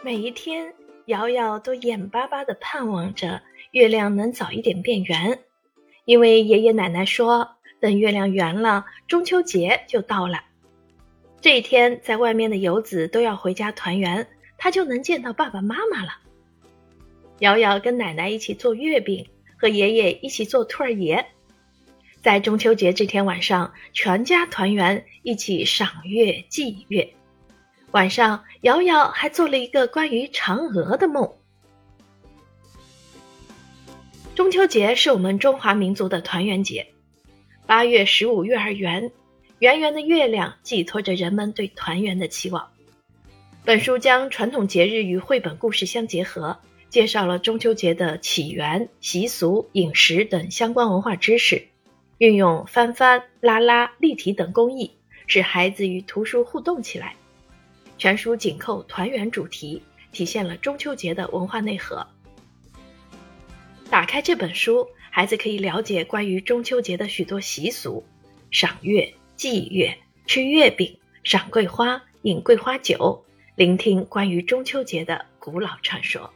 每一天，瑶瑶都眼巴巴地盼望着月亮能早一点变圆，因为爷爷奶奶说，等月亮圆了，中秋节就到了。这一天，在外面的游子都要回家团圆，他就能见到爸爸妈妈了。瑶瑶跟奶奶一起做月饼，和爷爷一起做兔儿爷。在中秋节这天晚上，全家团圆，一起赏月祭月。晚上，瑶瑶还做了一个关于嫦娥的梦。中秋节是我们中华民族的团圆节。八月十五月儿圆，圆圆的月亮寄托着人们对团圆的期望。本书将传统节日与绘本故事相结合，介绍了中秋节的起源、习俗、饮食等相关文化知识。运用翻翻、拉拉、立体等工艺，使孩子与图书互动起来。全书紧扣团圆主题，体现了中秋节的文化内核。打开这本书，孩子可以了解关于中秋节的许多习俗：赏月、祭月、吃月饼、赏桂花、饮桂花酒，聆听关于中秋节的古老传说。